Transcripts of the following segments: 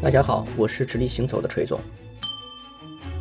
大家好，我是直立行走的锤总。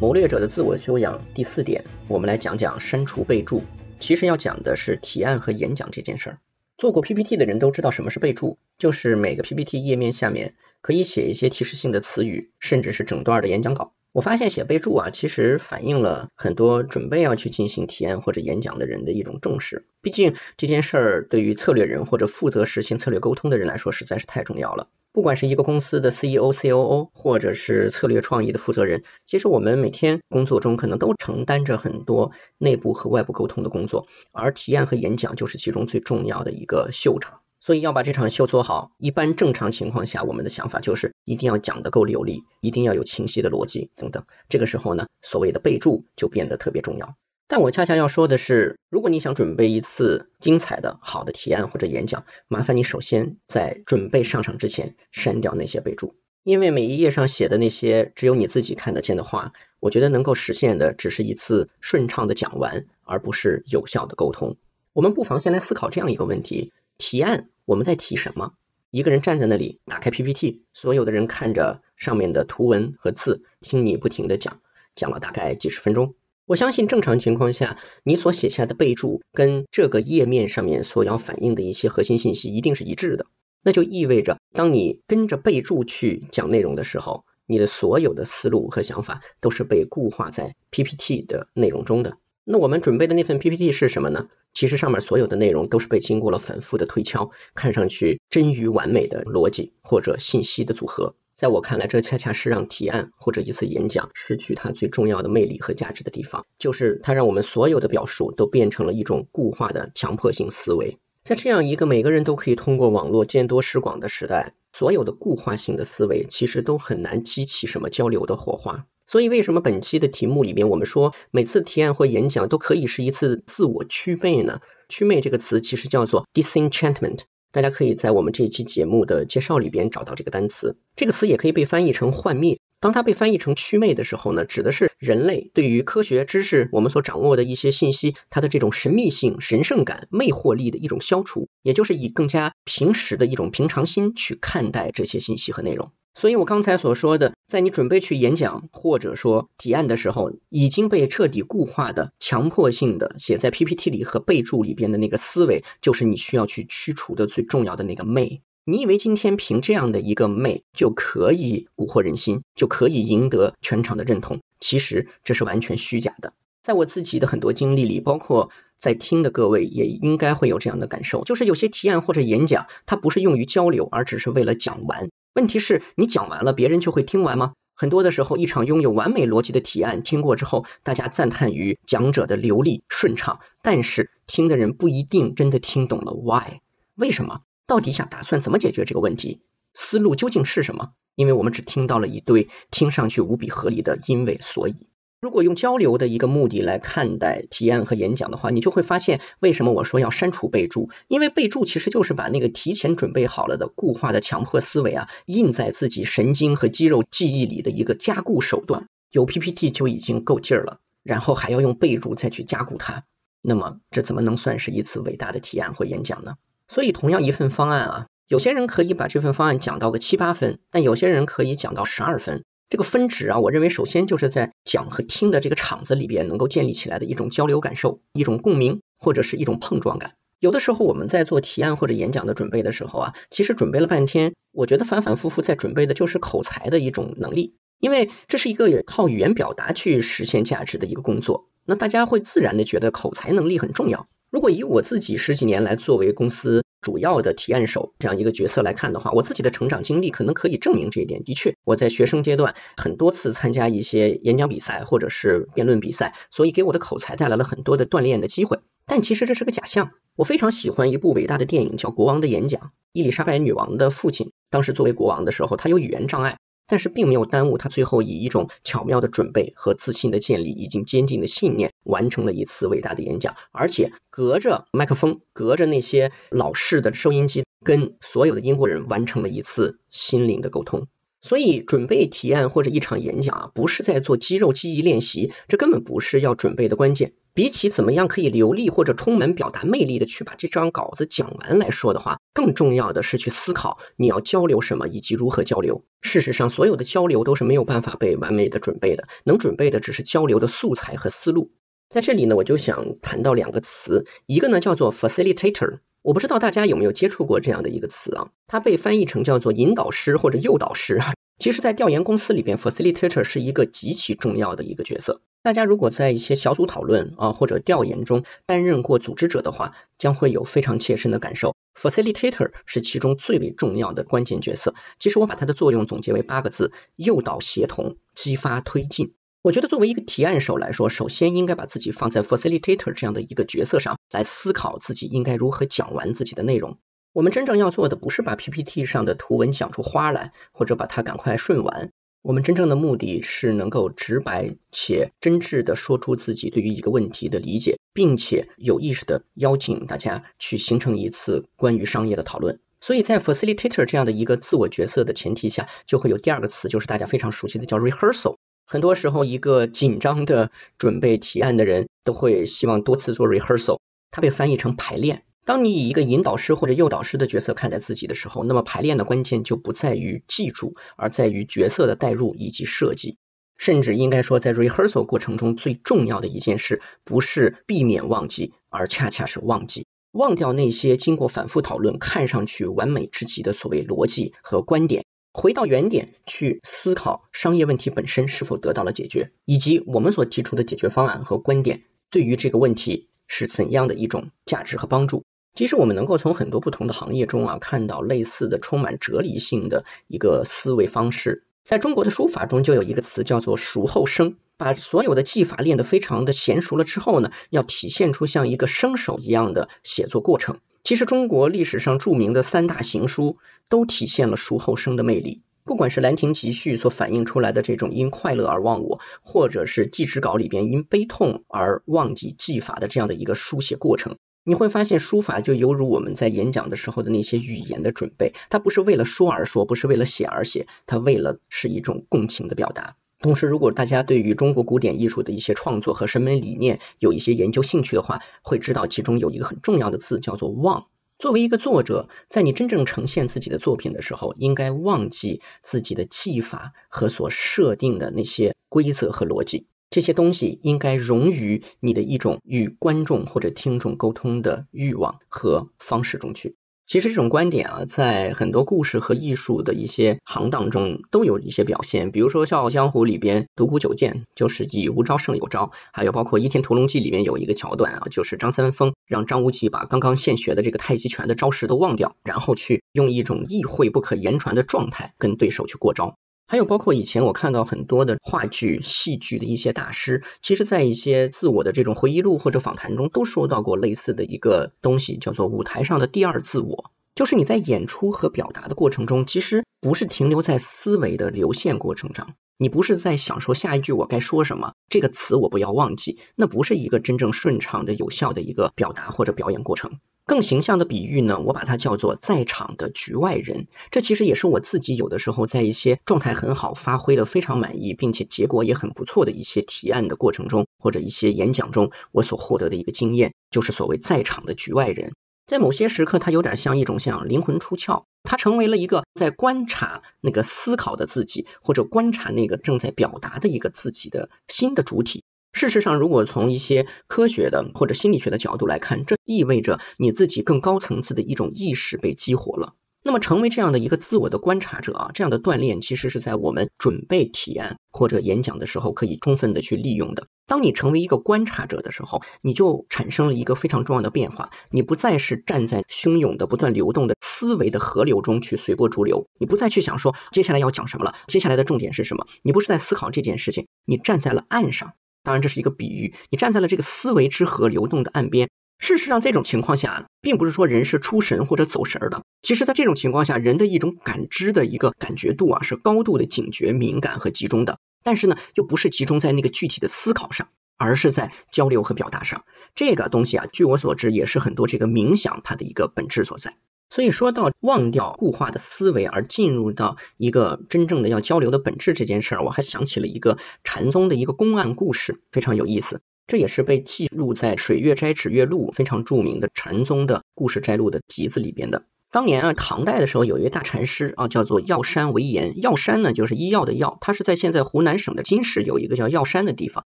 谋略者的自我修养第四点，我们来讲讲删除备注。其实要讲的是提案和演讲这件事儿。做过 PPT 的人都知道什么是备注，就是每个 PPT 页面下面可以写一些提示性的词语，甚至是整段的演讲稿。我发现写备注啊，其实反映了很多准备要去进行提案或者演讲的人的一种重视。毕竟这件事儿对于策略人或者负责实行策略沟通的人来说，实在是太重要了。不管是一个公司的 CEO、COO，或者是策略创意的负责人，其实我们每天工作中可能都承担着很多内部和外部沟通的工作，而提案和演讲就是其中最重要的一个秀场。所以要把这场秀做好，一般正常情况下，我们的想法就是一定要讲得够流利，一定要有清晰的逻辑等等。这个时候呢，所谓的备注就变得特别重要。但我恰恰要说的是，如果你想准备一次精彩的好的提案或者演讲，麻烦你首先在准备上场之前删掉那些备注，因为每一页上写的那些只有你自己看得见的话，我觉得能够实现的只是一次顺畅的讲完，而不是有效的沟通。我们不妨先来思考这样一个问题：提案我们在提什么？一个人站在那里，打开 PPT，所有的人看着上面的图文和字，听你不停的讲，讲了大概几十分钟。我相信正常情况下，你所写下的备注跟这个页面上面所要反映的一些核心信息一定是一致的。那就意味着，当你跟着备注去讲内容的时候，你的所有的思路和想法都是被固化在 PPT 的内容中的。那我们准备的那份 PPT 是什么呢？其实上面所有的内容都是被经过了反复的推敲，看上去臻于完美的逻辑或者信息的组合。在我看来，这恰恰是让提案或者一次演讲失去它最重要的魅力和价值的地方，就是它让我们所有的表述都变成了一种固化的强迫性思维。在这样一个每个人都可以通过网络见多识广的时代，所有的固化性的思维其实都很难激起什么交流的火花。所以，为什么本期的题目里边我们说每次提案或演讲都可以是一次自我祛魅呢？祛魅这个词其实叫做 disenchantment。大家可以在我们这一期节目的介绍里边找到这个单词，这个词也可以被翻译成幻灭。当它被翻译成祛魅的时候呢，指的是人类对于科学知识我们所掌握的一些信息，它的这种神秘性、神圣感、魅惑力的一种消除，也就是以更加平时的一种平常心去看待这些信息和内容。所以我刚才所说的，在你准备去演讲或者说提案的时候，已经被彻底固化的、强迫性的写在 PPT 里和备注里边的那个思维，就是你需要去驱除的最重要的那个魅。你以为今天凭这样的一个魅就可以蛊惑人心，就可以赢得全场的认同？其实这是完全虚假的。在我自己的很多经历里，包括在听的各位也应该会有这样的感受，就是有些提案或者演讲，它不是用于交流，而只是为了讲完。问题是，你讲完了，别人就会听完吗？很多的时候，一场拥有完美逻辑的提案听过之后，大家赞叹于讲者的流利顺畅，但是听的人不一定真的听懂了 why 为什么？到底想打算怎么解决这个问题？思路究竟是什么？因为我们只听到了一堆听上去无比合理的因为所以。如果用交流的一个目的来看待提案和演讲的话，你就会发现为什么我说要删除备注？因为备注其实就是把那个提前准备好了的固化的强迫思维啊，印在自己神经和肌肉记忆里的一个加固手段。有 PPT 就已经够劲儿了，然后还要用备注再去加固它，那么这怎么能算是一次伟大的提案或演讲呢？所以，同样一份方案啊，有些人可以把这份方案讲到个七八分，但有些人可以讲到十二分。这个分值啊，我认为首先就是在讲和听的这个场子里边能够建立起来的一种交流感受、一种共鸣或者是一种碰撞感。有的时候我们在做提案或者演讲的准备的时候啊，其实准备了半天，我觉得反反复复在准备的就是口才的一种能力，因为这是一个靠语言表达去实现价值的一个工作，那大家会自然的觉得口才能力很重要。如果以我自己十几年来作为公司主要的提案手这样一个角色来看的话，我自己的成长经历可能可以证明这一点。的确，我在学生阶段很多次参加一些演讲比赛或者是辩论比赛，所以给我的口才带来了很多的锻炼的机会。但其实这是个假象。我非常喜欢一部伟大的电影，叫《国王的演讲》。伊丽莎白女王的父亲当时作为国王的时候，他有语言障碍。但是并没有耽误他最后以一种巧妙的准备和自信的建立，以及坚定的信念，完成了一次伟大的演讲，而且隔着麦克风，隔着那些老式的收音机，跟所有的英国人完成了一次心灵的沟通。所以，准备提案或者一场演讲啊，不是在做肌肉记忆练习，这根本不是要准备的关键。比起怎么样可以流利或者充满表达魅力的去把这张稿子讲完来说的话，更重要的是去思考你要交流什么以及如何交流。事实上，所有的交流都是没有办法被完美的准备的，能准备的只是交流的素材和思路。在这里呢，我就想谈到两个词，一个呢叫做 facilitator，我不知道大家有没有接触过这样的一个词啊，它被翻译成叫做引导师或者诱导师啊。其实，在调研公司里边，facilitator 是一个极其重要的一个角色。大家如果在一些小组讨论啊或者调研中担任过组织者的话，将会有非常切身的感受。Facilitator 是其中最为重要的关键角色。其实我把它的作用总结为八个字：诱导、协同、激发、推进。我觉得作为一个提案手来说，首先应该把自己放在 facilitator 这样的一个角色上来思考自己应该如何讲完自己的内容。我们真正要做的不是把 PPT 上的图文讲出花来，或者把它赶快顺完。我们真正的目的是能够直白且真挚的说出自己对于一个问题的理解，并且有意识的邀请大家去形成一次关于商业的讨论。所以在 facilitator 这样的一个自我角色的前提下，就会有第二个词，就是大家非常熟悉的叫 rehearsal。很多时候，一个紧张的准备提案的人都会希望多次做 rehearsal，它被翻译成排练。当你以一个引导师或者诱导师的角色看待自己的时候，那么排练的关键就不在于记住，而在于角色的代入以及设计。甚至应该说，在 rehearsal 过程中最重要的一件事，不是避免忘记，而恰恰是忘记，忘掉那些经过反复讨论看上去完美至极的所谓逻辑和观点，回到原点去思考商业问题本身是否得到了解决，以及我们所提出的解决方案和观点对于这个问题是怎样的一种价值和帮助。其实我们能够从很多不同的行业中啊看到类似的充满哲理性的一个思维方式。在中国的书法中就有一个词叫做熟后生，把所有的技法练得非常的娴熟了之后呢，要体现出像一个生手一样的写作过程。其实中国历史上著名的三大行书都体现了熟后生的魅力。不管是《兰亭集序》所反映出来的这种因快乐而忘我，或者是《祭侄稿》里边因悲痛而忘记技法的这样的一个书写过程。你会发现，书法就犹如我们在演讲的时候的那些语言的准备，它不是为了说而说，不是为了写而写，它为了是一种共情的表达。同时，如果大家对于中国古典艺术的一些创作和审美理念有一些研究兴趣的话，会知道其中有一个很重要的字叫做忘。作为一个作者，在你真正呈现自己的作品的时候，应该忘记自己的技法和所设定的那些规则和逻辑。这些东西应该融于你的一种与观众或者听众沟通的欲望和方式中去。其实这种观点啊，在很多故事和艺术的一些行当中都有一些表现。比如说《笑傲江湖》里边独孤九剑就是以无招胜有招，还有包括《倚天屠龙记》里面有一个桥段啊，就是张三丰让张无忌把刚刚现学的这个太极拳的招式都忘掉，然后去用一种意会不可言传的状态跟对手去过招。还有包括以前我看到很多的话剧、戏剧的一些大师，其实在一些自我的这种回忆录或者访谈中，都说到过类似的一个东西，叫做舞台上的第二自我。就是你在演出和表达的过程中，其实不是停留在思维的流线过程上，你不是在想说下一句我该说什么，这个词我不要忘记，那不是一个真正顺畅的、有效的一个表达或者表演过程。更形象的比喻呢，我把它叫做在场的局外人。这其实也是我自己有的时候在一些状态很好、发挥的非常满意，并且结果也很不错的一些提案的过程中，或者一些演讲中，我所获得的一个经验，就是所谓在场的局外人。在某些时刻，它有点像一种像灵魂出窍，它成为了一个在观察那个思考的自己，或者观察那个正在表达的一个自己的新的主体。事实上，如果从一些科学的或者心理学的角度来看，这意味着你自己更高层次的一种意识被激活了。那么，成为这样的一个自我的观察者啊，这样的锻炼其实是在我们准备提案或者演讲的时候可以充分的去利用的。当你成为一个观察者的时候，你就产生了一个非常重要的变化，你不再是站在汹涌的、不断流动的思维的河流中去随波逐流，你不再去想说接下来要讲什么了，接下来的重点是什么，你不是在思考这件事情，你站在了岸上。当然，这是一个比喻。你站在了这个思维之河流动的岸边。事实上，这种情况下，并不是说人是出神或者走神的。其实，在这种情况下，人的一种感知的一个感觉度啊，是高度的警觉、敏感和集中的。但是呢，又不是集中在那个具体的思考上，而是在交流和表达上。这个东西啊，据我所知，也是很多这个冥想它的一个本质所在。所以说到忘掉固化的思维而进入到一个真正的要交流的本质这件事儿，我还想起了一个禅宗的一个公案故事，非常有意思。这也是被记录在《水月斋指月录》非常著名的禅宗的故事摘录的集子里边的。当年啊，唐代的时候有一位大禅师啊，叫做药山惟严。药山呢，就是医药的药，他是在现在湖南省的金市有一个叫药山的地方。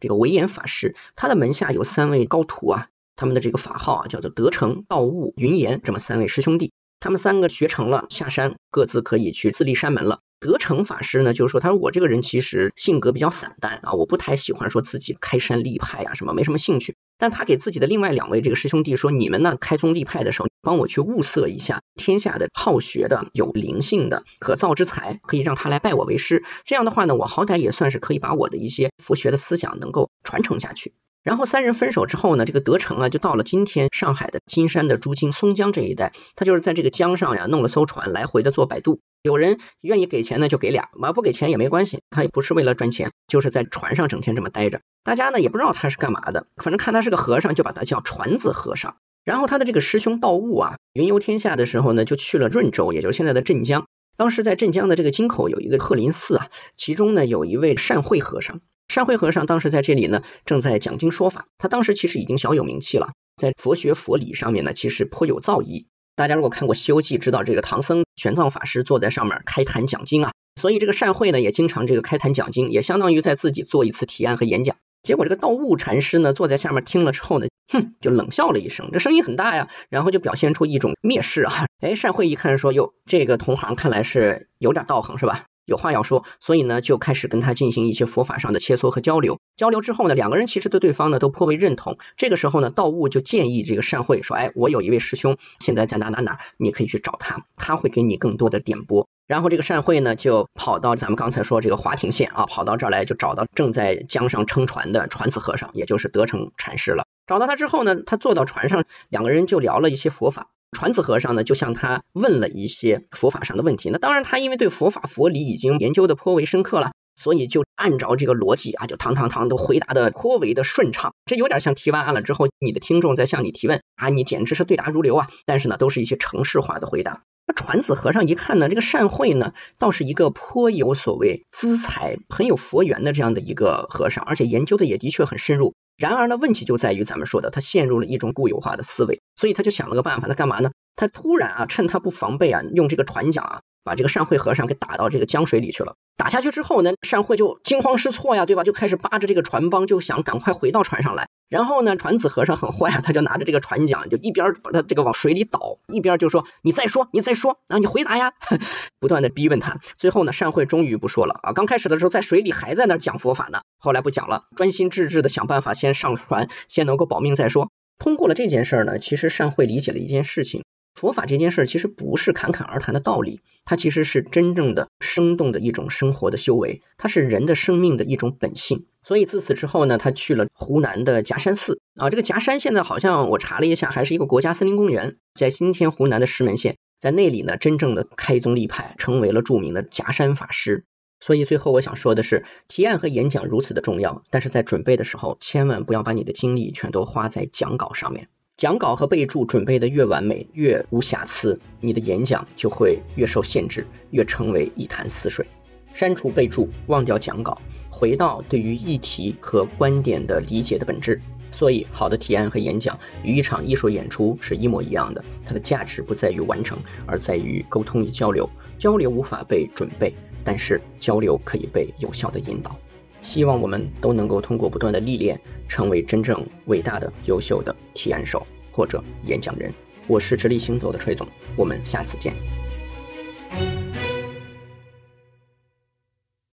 这个惟严法师，他的门下有三位高徒啊，他们的这个法号啊叫做德成、道悟、云岩，这么三位师兄弟。他们三个学成了，下山各自可以去自立山门了。德成法师呢，就是说，他说我这个人其实性格比较散淡啊，我不太喜欢说自己开山立派啊，什么没什么兴趣。但他给自己的另外两位这个师兄弟说，你们呢开宗立派的时候，帮我去物色一下天下的好学的、有灵性的、可造之才，可以让他来拜我为师。这样的话呢，我好歹也算是可以把我的一些佛学的思想能够传承下去。然后三人分手之后呢，这个德成啊就到了今天上海的金山的诸泾松江这一带，他就是在这个江上呀弄了艘船，来回的做摆渡。有人愿意给钱呢，就给俩；嘛不给钱也没关系，他也不是为了赚钱，就是在船上整天这么待着。大家呢也不知道他是干嘛的，反正看他是个和尚，就把他叫船子和尚。然后他的这个师兄道悟啊，云游天下的时候呢，就去了润州，也就是现在的镇江。当时在镇江的这个京口有一个鹤林寺啊，其中呢有一位善慧和尚。善慧和尚当时在这里呢，正在讲经说法。他当时其实已经小有名气了，在佛学佛理上面呢，其实颇有造诣。大家如果看过《西游记》，知道这个唐僧玄奘法师坐在上面开坛讲经啊，所以这个善慧呢也经常这个开坛讲经，也相当于在自己做一次提案和演讲。结果这个道悟禅师呢坐在下面听了之后呢，哼，就冷笑了一声，这声音很大呀，然后就表现出一种蔑视啊。哎，善慧一看说，哟，这个同行看来是有点道行是吧？有话要说，所以呢就开始跟他进行一些佛法上的切磋和交流。交流之后呢，两个人其实对对方呢都颇为认同。这个时候呢，道悟就建议这个善慧说：“哎，我有一位师兄，现在在哪哪哪，你可以去找他，他会给你更多的点拨。”然后这个善慧呢就跑到咱们刚才说这个华亭县啊，跑到这儿来就找到正在江上撑船的传子和尚，也就是德成禅师了。找到他之后呢，他坐到船上，两个人就聊了一些佛法。传子和尚呢，就向他问了一些佛法上的问题。那当然，他因为对佛法佛理已经研究的颇为深刻了，所以就按照这个逻辑啊，就堂堂堂都回答的颇为的顺畅。这有点像提完案了之后，你的听众在向你提问啊，你简直是对答如流啊。但是呢，都是一些程式化的回答。那传子和尚一看呢，这个善慧呢，倒是一个颇有所谓资财、很有佛缘的这样的一个和尚，而且研究的也的确很深入。然而呢，问题就在于咱们说的，他陷入了一种固有化的思维，所以他就想了个办法，他干嘛呢？他突然啊，趁他不防备啊，用这个船桨啊，把这个善慧和尚给打到这个江水里去了。打下去之后呢，善慧就惊慌失措呀，对吧？就开始扒着这个船帮，就想赶快回到船上来。然后呢，传子和尚很坏啊，他就拿着这个船桨，就一边把他这个往水里倒，一边就说：“你再说，你再说啊，你回答呀！” 不断的逼问他。最后呢，善慧终于不说了啊。刚开始的时候在水里还在那讲佛法呢，后来不讲了，专心致志的想办法先上船，先能够保命再说。通过了这件事儿呢，其实善慧理解了一件事情。佛法这件事其实不是侃侃而谈的道理，它其实是真正的生动的一种生活的修为，它是人的生命的一种本性。所以自此之后呢，他去了湖南的夹山寺啊，这个夹山现在好像我查了一下，还是一个国家森林公园，在今天湖南的石门县，在那里呢，真正的开宗立派，成为了著名的夹山法师。所以最后我想说的是，提案和演讲如此的重要，但是在准备的时候，千万不要把你的精力全都花在讲稿上面。讲稿和备注准备的越完美，越无瑕疵，你的演讲就会越受限制，越成为一潭死水。删除备注，忘掉讲稿，回到对于议题和观点的理解的本质。所以，好的提案和演讲与一场艺术演出是一模一样的，它的价值不在于完成，而在于沟通与交流。交流无法被准备，但是交流可以被有效的引导。希望我们都能够通过不断的历练，成为真正伟大的、优秀的提案手或者演讲人。我是直立行走的崔总，我们下次见。